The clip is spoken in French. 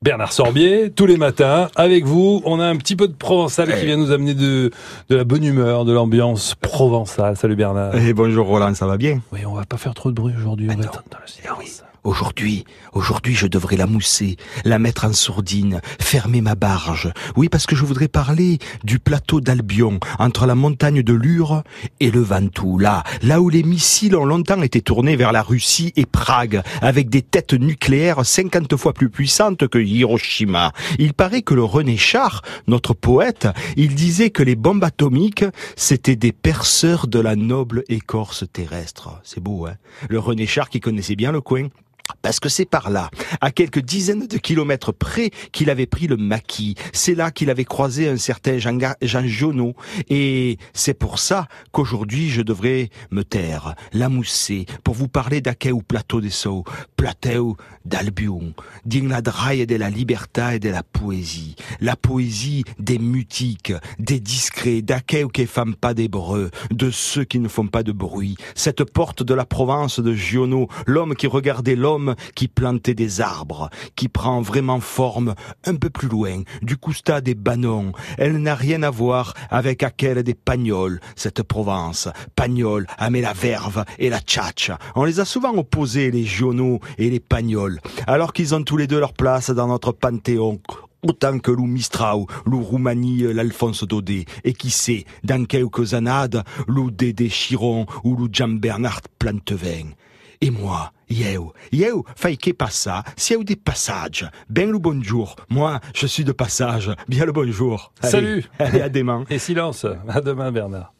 Bernard Sorbier, tous les matins, avec vous. On a un petit peu de provençal qui vient nous amener de, de la bonne humeur, de l'ambiance provençale. Salut Bernard. Et bonjour Roland, ça va bien? Oui, on va pas faire trop de bruit aujourd'hui. On va être dans le Eh silence. Aujourd'hui, aujourd'hui, je devrais la mousser, la mettre en sourdine, fermer ma barge. Oui, parce que je voudrais parler du plateau d'Albion, entre la montagne de Lure et le Ventoux, là, là où les missiles ont longtemps été tournés vers la Russie et Prague, avec des têtes nucléaires 50 fois plus puissantes que Hiroshima. Il paraît que le René Char, notre poète, il disait que les bombes atomiques, c'était des perceurs de la noble écorce terrestre. C'est beau, hein? Le René Char qui connaissait bien le coin. Parce que c'est par là, à quelques dizaines de kilomètres près, qu'il avait pris le maquis. C'est là qu'il avait croisé un certain Jean, Jean Giono. Et c'est pour ça qu'aujourd'hui je devrais me taire, la mousser, pour vous parler d'aquel plateau des Sceaux, plateau d'Albion, din la draille de la liberté et de la poésie. La poésie des mutiques, des discrets, d'aquel qui font pas d'hébreu, de ceux qui ne font pas de bruit. Cette porte de la Provence de Giono, l'homme qui regardait l'homme qui plantait des arbres, qui prend vraiment forme un peu plus loin, du Cousta des Banons. Elle n'a rien à voir avec aquelle des Pagnols, cette Provence. Pagnol, mais la verve et la tchatch. On les a souvent opposés, les Giono et les Pagnols, alors qu'ils ont tous les deux leur place dans notre panthéon. Autant que Lou Mistrau, Lou Roumanie, l'Alphonse Daudet, et qui sait, dans quelques anades, Lou Dédé Chiron ou Lou Jean-Bernard Plantevin. Et moi, yeu, yeu, faïke pas ça, si eu des passages, ben le bonjour. Moi, je suis de passage, bien le bonjour. Allez, Salut. Allez, à demain. Et silence. À demain Bernard.